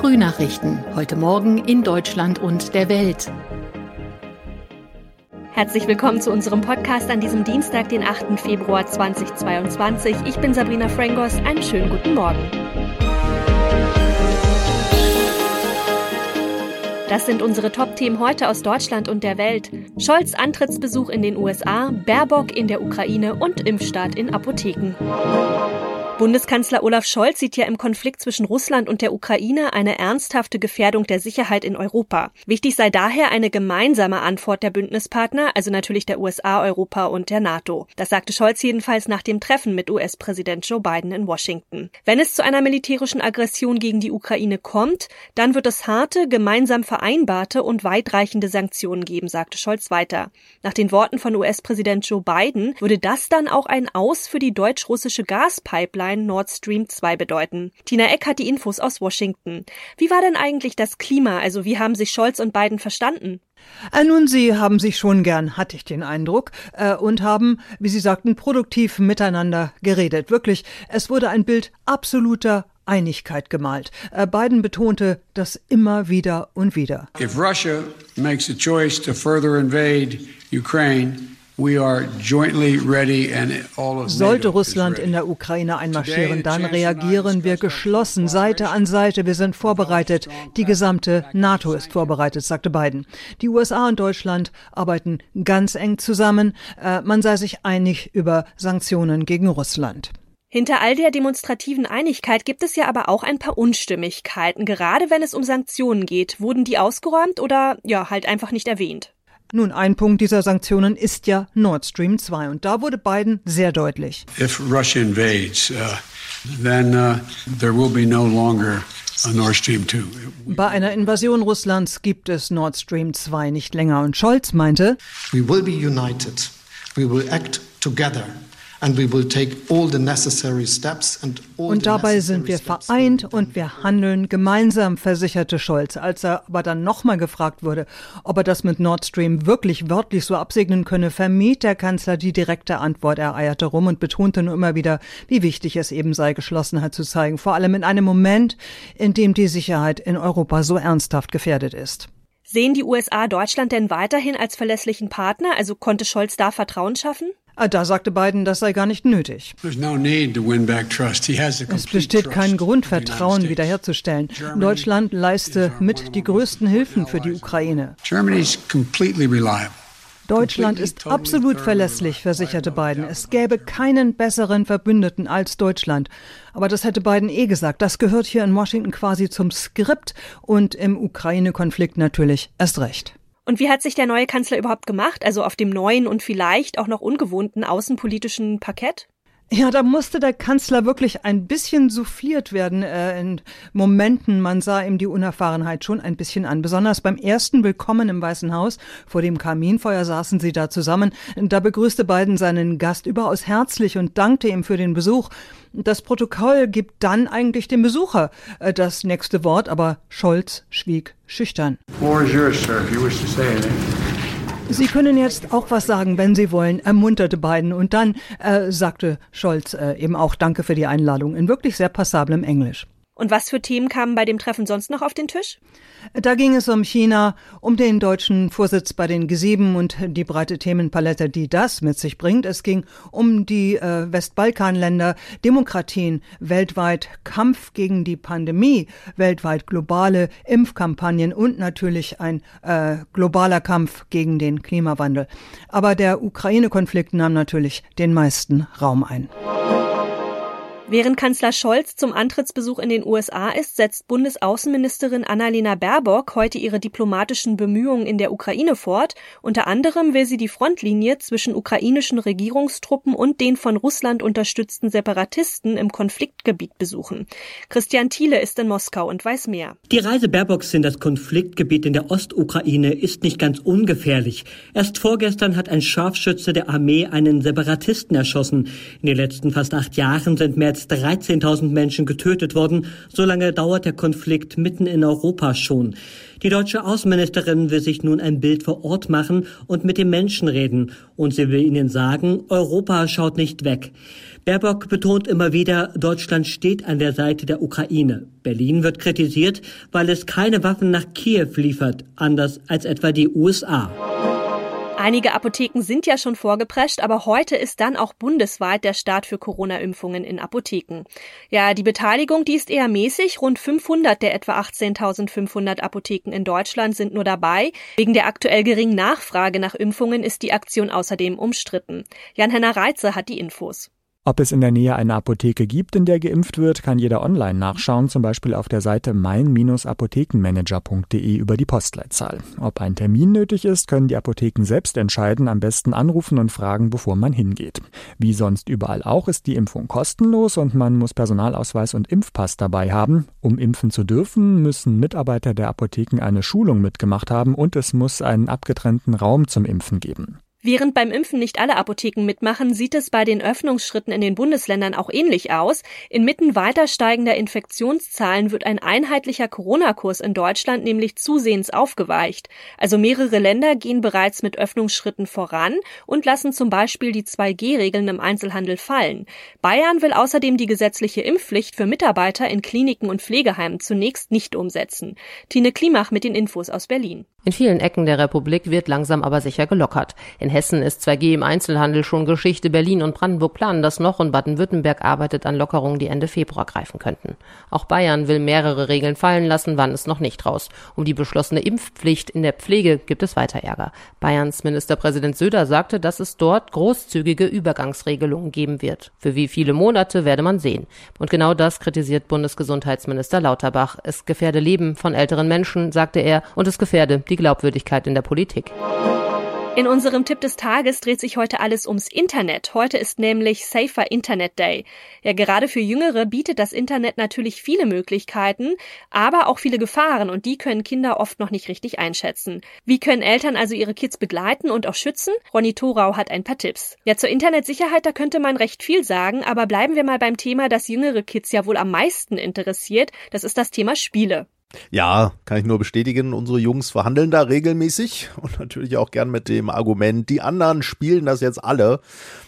Frühnachrichten. Heute Morgen in Deutschland und der Welt. Herzlich willkommen zu unserem Podcast an diesem Dienstag, den 8. Februar 2022. Ich bin Sabrina Frangos. Einen schönen guten Morgen. Das sind unsere Top-Themen heute aus Deutschland und der Welt. Scholz Antrittsbesuch in den USA, Baerbock in der Ukraine und Impfstart in Apotheken. Bundeskanzler Olaf Scholz sieht ja im Konflikt zwischen Russland und der Ukraine eine ernsthafte Gefährdung der Sicherheit in Europa. Wichtig sei daher eine gemeinsame Antwort der Bündnispartner, also natürlich der USA, Europa und der NATO. Das sagte Scholz jedenfalls nach dem Treffen mit US-Präsident Joe Biden in Washington. Wenn es zu einer militärischen Aggression gegen die Ukraine kommt, dann wird es harte, gemeinsam vereinbarte und weitreichende Sanktionen geben, sagte Scholz weiter. Nach den Worten von US-Präsident Joe Biden würde das dann auch ein Aus für die deutsch-russische Gaspipeline Pipeline Nord Stream 2 bedeuten. Tina Eck hat die Infos aus Washington. Wie war denn eigentlich das Klima? Also wie haben sich Scholz und Biden verstanden? Äh, nun, Sie haben sich schon gern, hatte ich den Eindruck, äh, und haben, wie Sie sagten, produktiv miteinander geredet. Wirklich, es wurde ein Bild absoluter Einigkeit gemalt. Äh, Biden betonte das immer wieder und wieder. If Russia makes a choice to further invade Ukraine, sollte Russland in der Ukraine einmarschieren, dann reagieren wir geschlossen, Seite an Seite. Wir sind vorbereitet. Die gesamte NATO ist vorbereitet, sagte Biden. Die USA und Deutschland arbeiten ganz eng zusammen. Äh, man sei sich einig über Sanktionen gegen Russland. Hinter all der demonstrativen Einigkeit gibt es ja aber auch ein paar Unstimmigkeiten. Gerade wenn es um Sanktionen geht. Wurden die ausgeräumt oder ja, halt einfach nicht erwähnt? Nun, ein Punkt dieser Sanktionen ist ja Nord Stream 2 und da wurde Biden sehr deutlich. If Russia invades, uh, then uh, there will be no longer Nord Stream 2. Bei einer Invasion Russlands gibt es Nord Stream 2 nicht länger und Scholz meinte, We will be united. We will act together. Und dabei sind wir vereint und wir handeln gemeinsam, versicherte Scholz. Als er aber dann nochmal gefragt wurde, ob er das mit Nord Stream wirklich wörtlich so absegnen könne, vermied der Kanzler die direkte Antwort. Er eierte rum und betonte nur immer wieder, wie wichtig es eben sei, Geschlossenheit zu zeigen. Vor allem in einem Moment, in dem die Sicherheit in Europa so ernsthaft gefährdet ist. Sehen die USA Deutschland denn weiterhin als verlässlichen Partner? Also konnte Scholz da Vertrauen schaffen? Ah, da sagte Biden, das sei gar nicht nötig. Es besteht kein Grund, Vertrauen wiederherzustellen. Deutschland leiste mit die größten Hilfen für die Ukraine. Deutschland ist absolut verlässlich, versicherte Biden. Es gäbe keinen besseren Verbündeten als Deutschland. Aber das hätte Biden eh gesagt. Das gehört hier in Washington quasi zum Skript und im Ukraine-Konflikt natürlich erst recht. Und wie hat sich der neue Kanzler überhaupt gemacht, also auf dem neuen und vielleicht auch noch ungewohnten außenpolitischen Parkett? Ja, da musste der Kanzler wirklich ein bisschen souffliert werden äh, in Momenten. Man sah ihm die Unerfahrenheit schon ein bisschen an. Besonders beim ersten Willkommen im Weißen Haus. Vor dem Kaminfeuer saßen sie da zusammen. Da begrüßte Biden seinen Gast überaus herzlich und dankte ihm für den Besuch. Das Protokoll gibt dann eigentlich dem Besucher äh, das nächste Wort, aber Scholz schwieg schüchtern. Sie können jetzt auch was sagen, wenn Sie wollen, ermunterte Biden. Und dann äh, sagte Scholz äh, eben auch Danke für die Einladung in wirklich sehr passablem Englisch. Und was für Themen kamen bei dem Treffen sonst noch auf den Tisch? Da ging es um China, um den deutschen Vorsitz bei den G7 und die breite Themenpalette, die das mit sich bringt. Es ging um die äh, Westbalkanländer, Demokratien weltweit, Kampf gegen die Pandemie, weltweit globale Impfkampagnen und natürlich ein äh, globaler Kampf gegen den Klimawandel. Aber der Ukraine-Konflikt nahm natürlich den meisten Raum ein. Während Kanzler Scholz zum Antrittsbesuch in den USA ist, setzt Bundesaußenministerin Annalena Baerbock heute ihre diplomatischen Bemühungen in der Ukraine fort. Unter anderem will sie die Frontlinie zwischen ukrainischen Regierungstruppen und den von Russland unterstützten Separatisten im Konfliktgebiet besuchen. Christian Thiele ist in Moskau und weiß mehr. Die Reise Baerbocks in das Konfliktgebiet in der Ostukraine ist nicht ganz ungefährlich. Erst vorgestern hat ein Scharfschütze der Armee einen Separatisten erschossen. In den letzten fast acht Jahren sind mehr als als 13.000 Menschen getötet worden. So lange dauert der Konflikt mitten in Europa schon. Die deutsche Außenministerin will sich nun ein Bild vor Ort machen und mit den Menschen reden. Und sie will ihnen sagen, Europa schaut nicht weg. Baerbock betont immer wieder, Deutschland steht an der Seite der Ukraine. Berlin wird kritisiert, weil es keine Waffen nach Kiew liefert, anders als etwa die USA. Einige Apotheken sind ja schon vorgeprescht, aber heute ist dann auch bundesweit der Start für Corona-Impfungen in Apotheken. Ja, die Beteiligung, die ist eher mäßig. Rund 500 der etwa 18.500 Apotheken in Deutschland sind nur dabei. Wegen der aktuell geringen Nachfrage nach Impfungen ist die Aktion außerdem umstritten. Jan-Henner Reitze hat die Infos. Ob es in der Nähe eine Apotheke gibt, in der geimpft wird, kann jeder online nachschauen, zum Beispiel auf der Seite mein-apothekenmanager.de über die Postleitzahl. Ob ein Termin nötig ist, können die Apotheken selbst entscheiden, am besten anrufen und fragen, bevor man hingeht. Wie sonst überall auch ist die Impfung kostenlos und man muss Personalausweis und Impfpass dabei haben. Um impfen zu dürfen, müssen Mitarbeiter der Apotheken eine Schulung mitgemacht haben und es muss einen abgetrennten Raum zum Impfen geben. Während beim Impfen nicht alle Apotheken mitmachen, sieht es bei den Öffnungsschritten in den Bundesländern auch ähnlich aus. Inmitten weiter steigender Infektionszahlen wird ein einheitlicher Corona-Kurs in Deutschland nämlich zusehends aufgeweicht. Also mehrere Länder gehen bereits mit Öffnungsschritten voran und lassen zum Beispiel die 2G-Regeln im Einzelhandel fallen. Bayern will außerdem die gesetzliche Impfpflicht für Mitarbeiter in Kliniken und Pflegeheimen zunächst nicht umsetzen. Tine Klimach mit den Infos aus Berlin. In vielen Ecken der Republik wird langsam aber sicher gelockert. In Hessen ist 2G im Einzelhandel schon Geschichte. Berlin und Brandenburg planen das noch und Baden-Württemberg arbeitet an Lockerungen, die Ende Februar greifen könnten. Auch Bayern will mehrere Regeln fallen lassen, wann es noch nicht raus. Um die beschlossene Impfpflicht in der Pflege gibt es weiter Ärger. Bayerns Ministerpräsident Söder sagte, dass es dort großzügige Übergangsregelungen geben wird. Für wie viele Monate werde man sehen. Und genau das kritisiert Bundesgesundheitsminister Lauterbach. Es gefährde Leben von älteren Menschen, sagte er, und es gefährde die Glaubwürdigkeit in der Politik. In unserem Tipp des Tages dreht sich heute alles ums Internet. Heute ist nämlich Safer Internet Day. Ja, gerade für Jüngere bietet das Internet natürlich viele Möglichkeiten, aber auch viele Gefahren und die können Kinder oft noch nicht richtig einschätzen. Wie können Eltern also ihre Kids begleiten und auch schützen? Ronny Thorau hat ein paar Tipps. Ja, zur Internetsicherheit, da könnte man recht viel sagen, aber bleiben wir mal beim Thema, das jüngere Kids ja wohl am meisten interessiert. Das ist das Thema Spiele. Ja, kann ich nur bestätigen. Unsere Jungs verhandeln da regelmäßig und natürlich auch gern mit dem Argument, die anderen spielen das jetzt alle.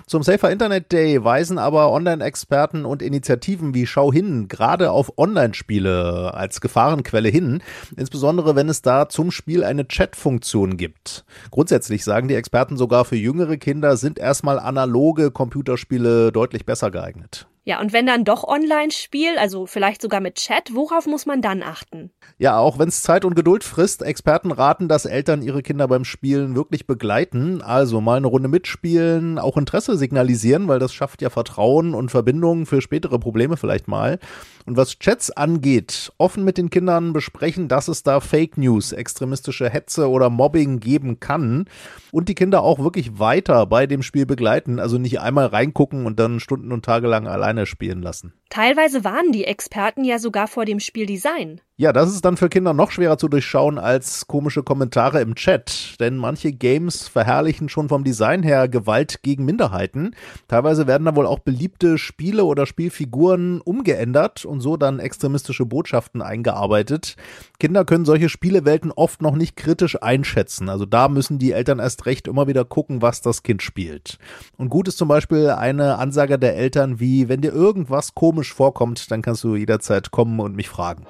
Zum Safer Internet Day weisen aber Online-Experten und Initiativen wie Schau hin gerade auf Online-Spiele als Gefahrenquelle hin, insbesondere wenn es da zum Spiel eine Chat-Funktion gibt. Grundsätzlich sagen die Experten sogar für jüngere Kinder sind erstmal analoge Computerspiele deutlich besser geeignet. Ja, und wenn dann doch Online-Spiel, also vielleicht sogar mit Chat, worauf muss man dann achten? Ja, auch wenn es Zeit und Geduld frisst, Experten raten, dass Eltern ihre Kinder beim Spielen wirklich begleiten, also mal eine Runde mitspielen, auch Interesse signalisieren, weil das schafft ja Vertrauen und Verbindungen für spätere Probleme vielleicht mal. Und was Chats angeht, offen mit den Kindern besprechen, dass es da Fake News, extremistische Hetze oder Mobbing geben kann und die Kinder auch wirklich weiter bei dem Spiel begleiten, also nicht einmal reingucken und dann Stunden und Tage lang alleine spielen lassen. Teilweise warnen die Experten ja sogar vor dem Spieldesign. Ja, das ist dann für Kinder noch schwerer zu durchschauen als komische Kommentare im Chat, denn manche Games verherrlichen schon vom Design her Gewalt gegen Minderheiten. Teilweise werden da wohl auch beliebte Spiele oder Spielfiguren umgeändert und so dann extremistische Botschaften eingearbeitet. Kinder können solche Spielewelten oft noch nicht kritisch einschätzen, also da müssen die Eltern erst recht immer wieder gucken, was das Kind spielt. Und gut ist zum Beispiel eine Ansage der Eltern wie, wenn dir irgendwas komisch vorkommt, dann kannst du jederzeit kommen und mich fragen.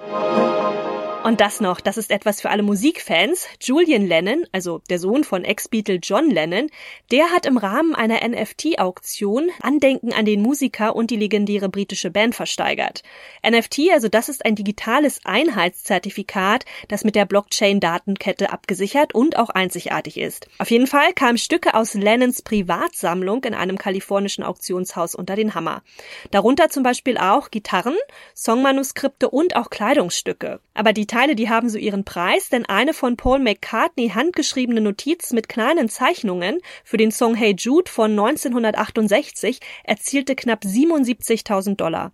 Und das noch, das ist etwas für alle Musikfans. Julian Lennon, also der Sohn von Ex-Beatle John Lennon, der hat im Rahmen einer NFT-Auktion Andenken an den Musiker und die legendäre britische Band versteigert. NFT, also das ist ein digitales Einheitszertifikat, das mit der Blockchain-Datenkette abgesichert und auch einzigartig ist. Auf jeden Fall kamen Stücke aus Lennons Privatsammlung in einem kalifornischen Auktionshaus unter den Hammer. Darunter zum Beispiel auch Gitarren, Songmanuskripte und auch Kleidungsstücke. Aber die Teile, die haben so ihren Preis, denn eine von Paul McCartney handgeschriebene Notiz mit kleinen Zeichnungen für den Song Hey Jude von 1968 erzielte knapp 77.000 Dollar.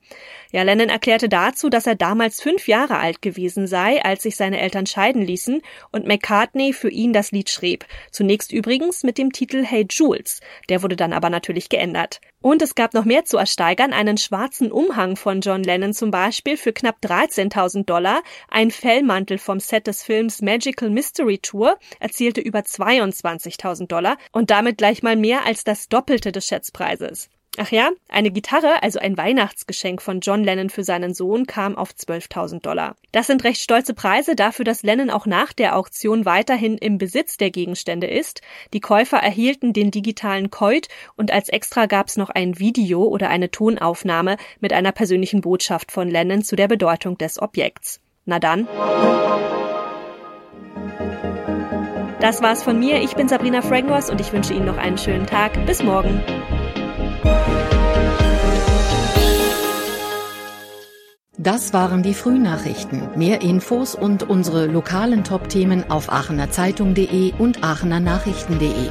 Ja, Lennon erklärte dazu, dass er damals fünf Jahre alt gewesen sei, als sich seine Eltern scheiden ließen und McCartney für ihn das Lied schrieb. Zunächst übrigens mit dem Titel Hey Jules. Der wurde dann aber natürlich geändert. Und es gab noch mehr zu ersteigern, einen schwarzen Umhang von John Lennon zum Beispiel für knapp 13.000 Dollar, ein Fellmantel vom Set des Films Magical Mystery Tour erzielte über 22.000 Dollar und damit gleich mal mehr als das Doppelte des Schätzpreises. Ach ja, eine Gitarre, also ein Weihnachtsgeschenk von John Lennon für seinen Sohn, kam auf 12.000 Dollar. Das sind recht stolze Preise dafür, dass Lennon auch nach der Auktion weiterhin im Besitz der Gegenstände ist. Die Käufer erhielten den digitalen Coit und als Extra gab's noch ein Video oder eine Tonaufnahme mit einer persönlichen Botschaft von Lennon zu der Bedeutung des Objekts. Na dann. Das war's von mir. Ich bin Sabrina Frangos und ich wünsche Ihnen noch einen schönen Tag. Bis morgen. Das waren die Frühnachrichten. Mehr Infos und unsere lokalen Top-Themen auf aachenerzeitung.de und aachenernachrichten.de.